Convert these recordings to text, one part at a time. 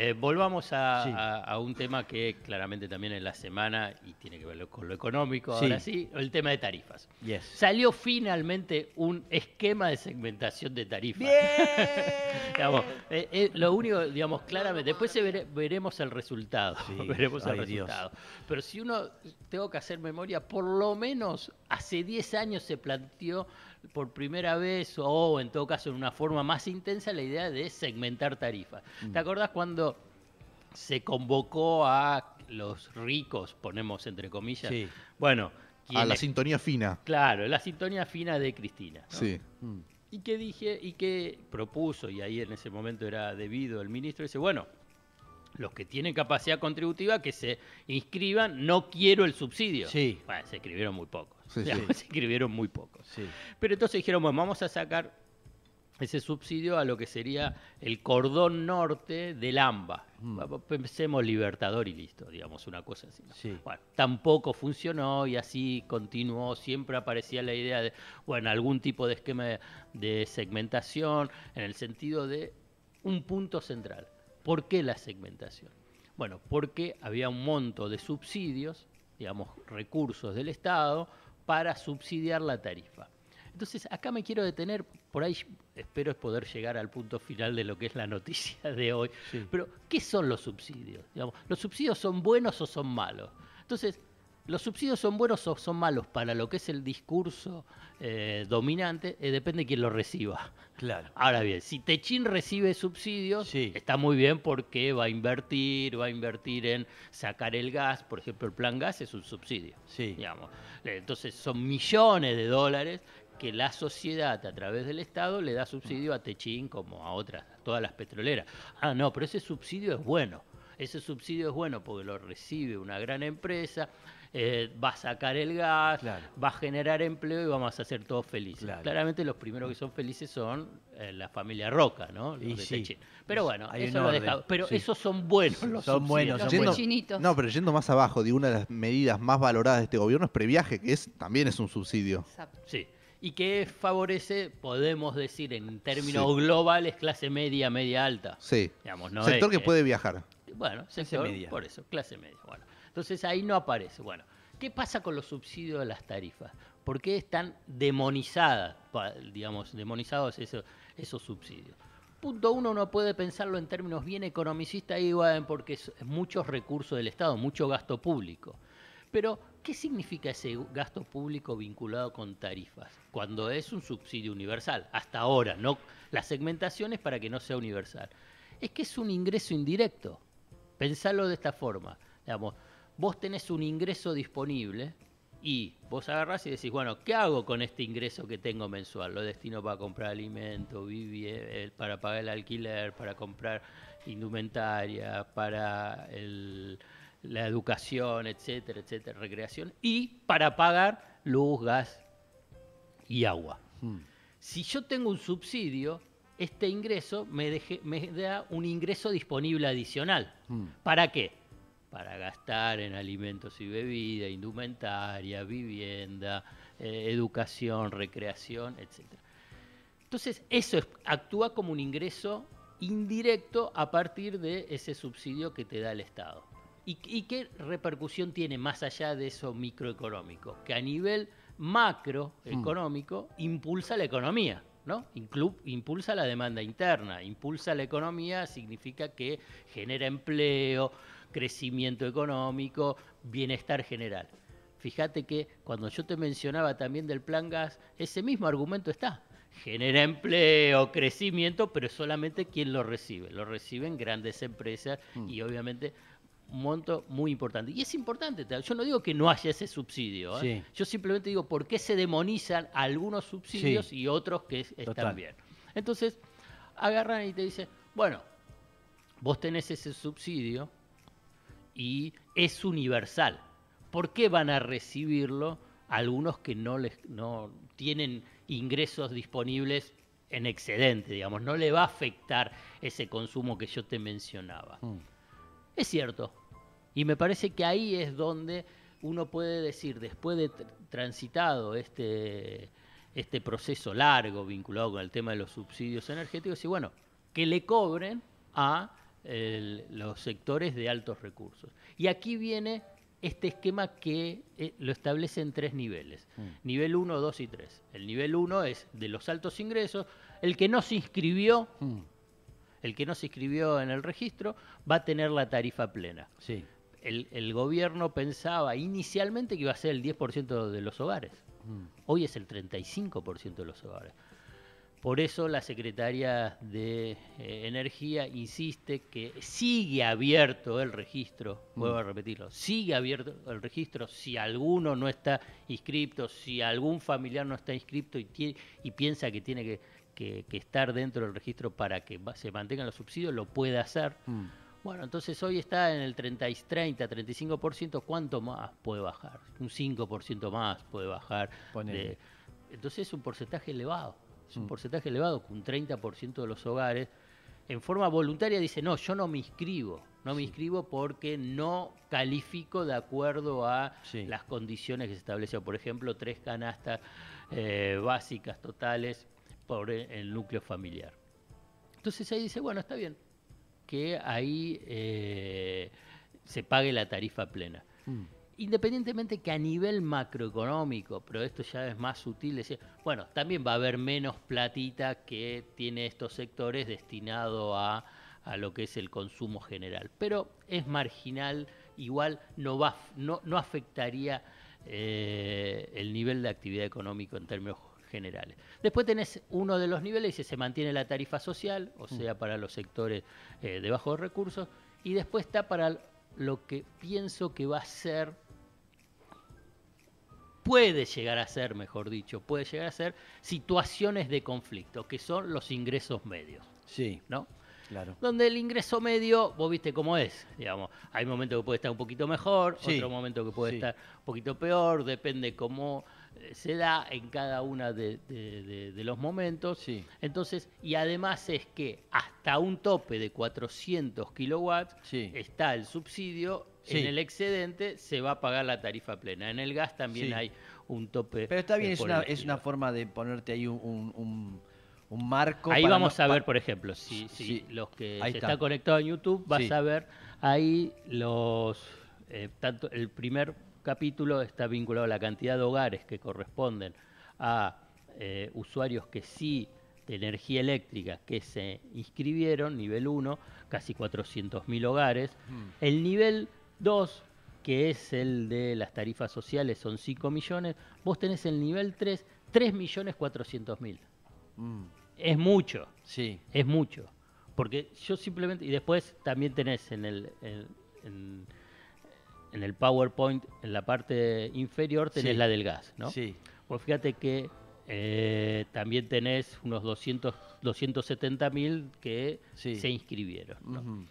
eh, volvamos a, a- a un tema que claramente también en la semana, y tiene que ver con lo económico, Sí. ahora sí, el tema de tarifas. Yes. Salió finalmente un esquema de segmentación de tarifas. Digamos, eh, eh, lo único, digamos, claramente, después se vere- veremos el resultado. Sí, veremos el Dios. resultado. Pero si uno, tengo que hacer memoria, por lo menos hace 10 años se planteó por primera vez, o en todo caso en una forma más intensa, la idea de segmentar tarifas. Mm. ¿Te acordás cuando se convocó a los ricos, ponemos entre comillas? Sí. Bueno, A la sintonía fina. Claro, la sintonía fina de Cristina. ¿no? Sí. Mm. Y que dije, y que propuso, y ahí en ese momento era debido el ministro, dice, bueno, los que tienen capacidad contributiva que se inscriban, no quiero el subsidio. Sí. Bueno, se inscribieron muy pocos. Sí, Digamos, sí. Se inscribieron muy pocos. Sí. Pero entonces dijeron, bueno, vamos a sacar ese subsidio a lo que sería el cordón norte del AMBA. Mm. Pensemos Libertador y listo, digamos, una cosa así. ¿no? Sí. Bueno, tampoco funcionó y así continuó. Siempre aparecía la idea de, bueno, algún tipo de esquema de, de segmentación en el sentido de un punto central. ¿Por qué la segmentación? Bueno, porque había un monto de subsidios, digamos, recursos del Estado para subsidiar la tarifa. Entonces, acá me quiero detener, por ahí espero poder llegar al punto final de lo que es la noticia de hoy. Sí. Pero, ¿qué son los subsidios? Digamos, ¿Los subsidios son buenos o son malos? Entonces, ¿los subsidios son buenos o son malos para lo que es el discurso eh, dominante? Eh, depende de quién lo reciba. Claro. Ahora bien, si Techín recibe subsidios, Sí. está muy bien porque va a invertir, va a invertir en sacar el gas, por ejemplo, el plan gas es un subsidio. Sí. Digamos. Eh, Entonces son millones de dólares que la sociedad a través del Estado le da subsidio a Techín como a otras, a todas las petroleras. Ah, no, pero ese subsidio es bueno. Ese subsidio es bueno porque lo recibe una gran empresa, eh, va a sacar el gas, Claro. va a generar empleo y vamos a ser todos felices. Claro. Claramente los primeros que son felices son eh, la familia Roca, ¿no? Los Y de sí. Techín. Pero bueno, Hay eso lo orden, deja- Pero sí. esos son buenos los Son buenos, son Los buenos. No, pero yendo más abajo, digo, una de las medidas más valoradas de este gobierno es previaje, que es también es un subsidio. Exacto. Sí. Y que favorece, podemos decir en términos Sí. globales, clase media, media alta. Sí. Digamos, no Sector es que puede viajar. Bueno, sector, media. por eso, clase media. Bueno, entonces ahí no aparece. Bueno, ¿qué pasa con los subsidios de las tarifas? ¿Por qué están demonizadas, digamos, demonizados esos, esos subsidios? Punto uno, uno puede pensarlo en términos bien economicistas, porque es muchos recursos del Estado, mucho gasto público. Pero, ¿qué significa ese gasto público vinculado con tarifas? Cuando es un subsidio universal, hasta ahora, no la segmentación es para que no sea universal. Es que es un ingreso indirecto. Pensarlo de esta forma. Digamos, vos tenés un ingreso disponible y vos agarrás y decís, bueno, ¿qué hago con este ingreso que tengo mensual? Lo destino para comprar alimentos, vivie- para pagar el alquiler, para comprar indumentaria, para el- la educación, etcétera, etcétera, recreación, y para pagar luz, gas y agua. Mm. Si yo tengo un subsidio, este ingreso me, deje- me da un ingreso disponible adicional. Mm. ¿Para qué? Para gastar en alimentos y bebida, indumentaria, vivienda, eh, educación, recreación, etc. Entonces, eso es- actúa como un ingreso indirecto a partir de ese subsidio que te da el Estado. ¿Y, y qué repercusión tiene más allá de eso microeconómico? Que a nivel macroeconómico impulsa la economía, ¿no? Impulsa la demanda interna, impulsa la economía significa que genera empleo, crecimiento económico, bienestar general. Fíjate que cuando yo te mencionaba también del plan gas, ese mismo argumento está. Genera empleo, crecimiento, pero solamente quien lo recibe. Lo reciben grandes empresas y obviamente un monto muy importante. Y es importante, ta- yo no digo que no haya ese subsidio, ¿eh? Sí. yo simplemente digo por qué se demonizan algunos subsidios Sí. y otros que es- están Total. bien. Entonces, agarran y te dicen, bueno, vos tenés ese subsidio y es universal. ¿Por qué van a recibirlo algunos que no les no tienen ingresos disponibles en excedente, digamos, no le va a afectar ese consumo que yo te mencionaba? Mm. Es cierto. Y me parece que ahí es donde uno puede decir, después de tr- transitado este, este proceso largo vinculado con el tema de los subsidios energéticos, y bueno, que le cobren a el- los sectores de altos recursos. Y aquí viene este esquema que eh, lo establece en tres niveles. Mm. Nivel 1, 2 y 3. El nivel 1 es de los altos ingresos. El que no se inscribió, Mm, el que no se inscribió en el registro, va a tener la tarifa plena. Sí. El, el gobierno pensaba inicialmente que iba a ser el 10% de los hogares. Mm, Hoy es el 35% de los hogares. Por eso la Secretaría de eh, Energía insiste que sigue abierto el registro, vuelvo a repetirlo, sigue abierto el registro si alguno no está inscripto, si algún familiar no está inscripto y, tie- y piensa que tiene que, que- que estar dentro del registro para que se mantengan los subsidios, lo puede hacer. mm. Bueno, entonces hoy está en el 30, y 30 35%, ¿cuánto más puede bajar? Un 5% más puede bajar. De- entonces es un porcentaje elevado, es un porcentaje elevado, un 30% de los hogares en forma voluntaria dice, no, yo no me inscribo, no me inscribo porque no califico de acuerdo a Sí. las condiciones que se establecen, por ejemplo, tres canastas eh, básicas totales por el- el núcleo familiar. Entonces ahí dice, bueno, está bien, que ahí eh, se pague la tarifa plena. Mm. Independientemente que a nivel macroeconómico, pero esto ya es más sutil, decir, bueno, también va a haber menos platita que tiene estos sectores destinado a, a lo que es el consumo general. Pero es marginal, igual no, va, no, no afectaría eh, el nivel de actividad económico en términos generales. Después tenés uno de los niveles, dice, se mantiene la tarifa social, o sea, para los sectores eh, de bajos recursos, y después está para lo que pienso que va a ser, puede llegar a ser, mejor dicho, puede llegar a ser situaciones de conflicto, que son los ingresos medios, Sí, ¿no? claro. Donde el ingreso medio, vos viste cómo es, digamos, hay momentos que puede estar un poquito mejor, Sí, otro momento que puede sí. estar un poquito peor, depende cómo eh, se da en cada uno de, de- de- de los momentos. Sí. Entonces, y además es que hasta un tope de 400 kilowatts está el subsidio, Sí. en el excedente se va a pagar la tarifa plena. En el gas también Sí. hay un tope. Pero está bien, es una, es una forma de ponerte ahí un, un, un- un marco. Ahí vamos no- a ver, por ejemplo, si, si Sí, los que se está. está conectado en YouTube, vas Sí. a ver ahí los eh, tanto el primer capítulo está vinculado a la cantidad de hogares que corresponden a eh, usuarios que sí de energía eléctrica que se inscribieron, nivel 1, casi 400.000 hogares. Mm. El nivel 2, que es el de las tarifas sociales, son 5 millones. Vos tenés el nivel 3, 3.400.000. Mm, Es mucho. Sí, Es mucho. Porque yo simplemente. Y después también tenés en el. En, en- en el PowerPoint, en la parte inferior, tenés Sí. la del gas, ¿no? sí. Pues fíjate que eh, también tenés unos 200, 270 mil que Sí. se inscribieron. ¿no?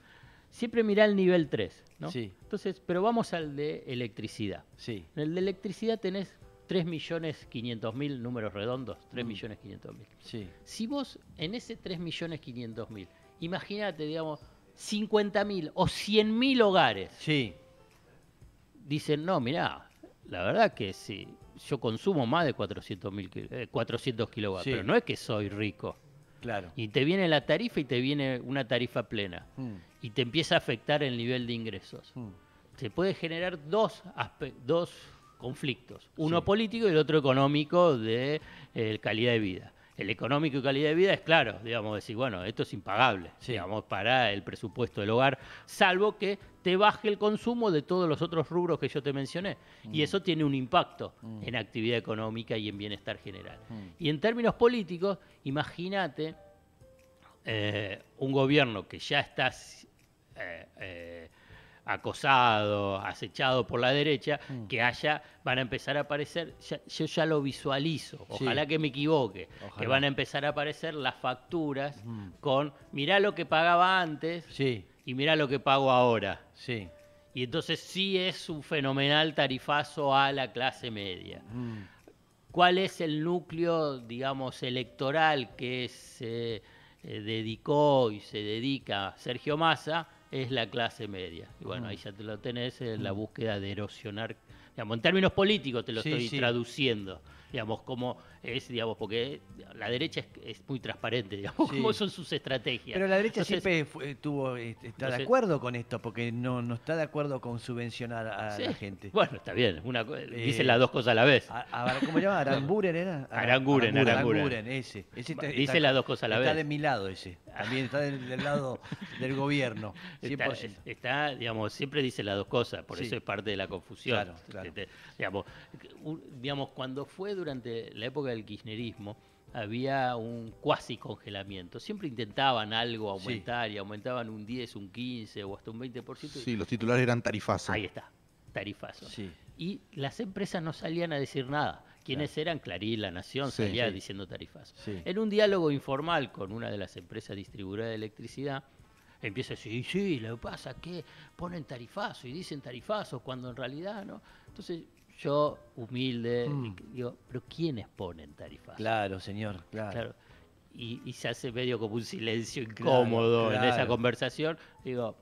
Siempre mirá el nivel 3, ¿no? Sí. Entonces, pero vamos al de electricidad. Sí. En el de electricidad tenés 3.500.000 números redondos, Mm. 3.500.000. Sí. Si vos en ese 3.500.000, imagínate, digamos, 50.000 o 100.000 hogares Sí. dicen, no, mirá, la verdad que sí, yo consumo más de 400, kil- eh, 400 kilowatts, Sí. pero no es que soy rico. Claro. Y te viene la tarifa y te viene una tarifa plena. Mm, Y te empieza a afectar el nivel de ingresos. mm, Se puede generar dos, dos conflictos. Uno Sí. político y el otro económico de eh, calidad de vida. El económico y calidad de vida es claro, digamos, decir, bueno, esto es impagable, Sí. digamos, para el presupuesto del hogar, salvo que te baje el consumo de todos los otros rubros que yo te mencioné. Y eso tiene un impacto Mm. en actividad económica y en bienestar general. Mm. Y en términos políticos, imagínate eh, un gobierno que ya está eh, eh, acosado, acechado por la derecha, Mm. que haya, van a empezar a aparecer, ya- yo ya lo visualizo, Sí. ojalá que me equivoque, que van a empezar a aparecer las facturas Mm. con, mirá lo que pagaba antes Sí. y mirá lo que pago ahora. Sí. Y entonces sí es un fenomenal tarifazo a la clase media. Mm, ¿Cuál es el núcleo, digamos, electoral que se eh, dedicó y se dedica Sergio Massa? Es la clase media. Y bueno, Mm. ahí ya te lo tenés, en la búsqueda de erosionar, Digamos, en términos políticos te lo Sí, estoy sí. traduciendo. Digamos, cómo es, digamos, porque la derecha es, es muy transparente, digamos, Sí. cómo son sus estrategias. Pero la derecha Entonces, siempre fue- tuvo, eh, está de acuerdo con esto, porque no, no está de acuerdo con subvencionar a sí, la gente. Bueno, está bien, una, Eh, dicen las dos cosas a la vez. A- a- ¿Cómo se llama? ¿Aranguren era? Ara- Aranguren, Aranguren. ese. ese está- Dice está- las dos cosas a la Está vez. de mi lado ese. También está del, del lado del gobierno. Está, 100%. está, digamos, siempre dice las dos cosas, por Sí. eso es parte de la confusión. Claro, claro. Este, digamos, digamos, cuando fue durante la época del kirchnerismo, había un cuasi congelamiento. Siempre intentaban algo aumentar y aumentaban un 10, un 15 o hasta un 20%. y- Sí, los titulares eran tarifazos. Ahí está, tarifazo. Sí. Y las empresas no salían a decir nada. ¿Quiénes eran? Clarín, La Nación, Sí, salía sí. diciendo tarifazo. Sí. En un diálogo informal con una de las empresas distribuidoras de electricidad, empieza a decir, sí, lo que pasa es que ponen tarifazo y dicen tarifazo cuando en realidad no. Entonces yo, humilde, Mm. digo, pero ¿quiénes ponen tarifazo? Claro, señor. Claro. Claro. Y, y se hace medio como un silencio Claro, incómodo en esa conversación. Digo,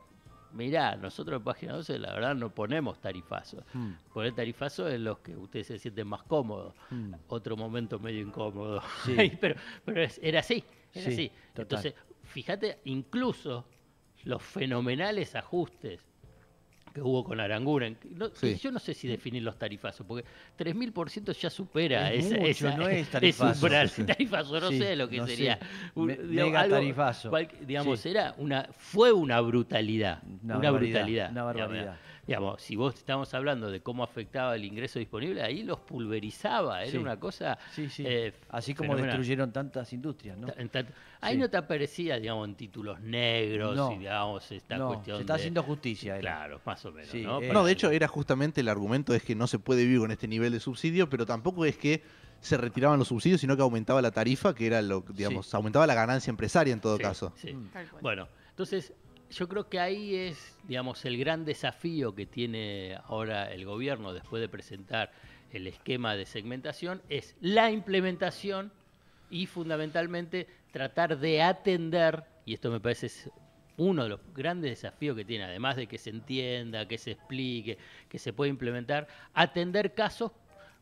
mirá, nosotros en Página 12 la verdad no ponemos tarifazo. Mm. Poner tarifazo es los que ustedes se sienten más cómodos. Mm. Otro momento medio incómodo. Sí. pero pero es- era así, era Sí, así. total. Entonces, fíjate, incluso los fenomenales ajustes que hubo con Aranguren. No- Sí. Yo no sé si definir los tarifazos, porque 3.000% ya supera Es esa, mucho, esa- no es tarifazo. no Sí, sé lo que no sería. Un- Me- digamos, mega algo- tarifazo. cual- digamos, Sí. era una, fue una brutalidad. Una Una, barbaridad, brutalidad. una barbaridad. digamos, si vos estamos hablando de cómo afectaba el ingreso disponible, ahí los pulverizaba. Era Sí. una cosa. Sí, sí. eh, Así como fenomenal. destruyeron tantas industrias, ¿no? Ta- en tanto- Ahí Sí. no te aparecía, digamos, en títulos negros No. y, digamos, esta No, cuestión se está de- haciendo justicia. era. Claro, más o menos, Sí, ¿no? eh, de hecho era justamente el argumento es que no se puede vivir con este nivel de subsidio, pero tampoco es que se retiraban los subsidios, sino que aumentaba la tarifa, que era lo, digamos, aumentaba la ganancia empresaria en todo Sí, caso. sí. Mm. Bueno, entonces yo creo que ahí es, digamos, el gran desafío que tiene ahora el gobierno después de presentar el esquema de segmentación, es la implementación y fundamentalmente tratar de atender, y esto me parece uno de los grandes desafíos que tiene, además de que se entienda, que se explique, que se pueda implementar, atender casos,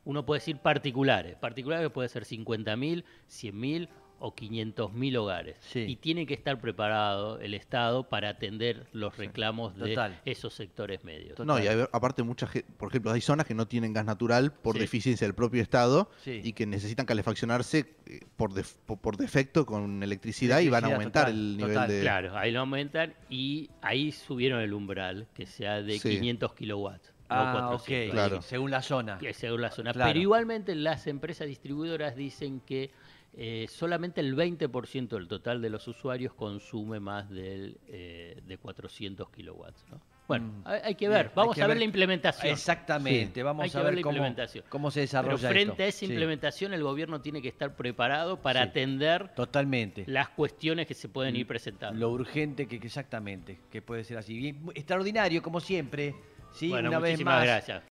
uno puede decir particulares, particulares puede ser 50.000, 100.000 o 500.000 hogares. Sí. Y tiene que estar preparado el Estado para atender los reclamos de esos sectores medios. Total. No, y hay- aparte mucha ge- por ejemplo, hay zonas que no tienen gas natural por Sí. deficiencia del propio Estado Sí. y que necesitan calefaccionarse eh, por, def- por, defecto con electricidad, y van a aumentar total, el nivel total. de... Claro, ahí lo aumentan y ahí subieron el umbral, que sea de Sí. 500 kilowatts. Ah, 400. ok. Claro. Según la zona. que según la zona. Claro. Pero igualmente las empresas distribuidoras dicen que eh, solamente el 20% del total de los usuarios consume más del, eh, de 400 kilowatts. ¿no? Bueno, Mm. hay, que ver, vamos que a ver ver- la implementación. Exactamente. Vamos que a ver ver la cómo, implementación. cómo se Pero desarrolla frente esto. a esa Sí, implementación, el gobierno tiene que estar preparado para Sí. atender Totalmente. las cuestiones que se pueden ir presentando. Lo urgente que, que exactamente, que puede ser así. Bien, extraordinario, como siempre. Sí, bueno, una vez muchísimas más. gracias.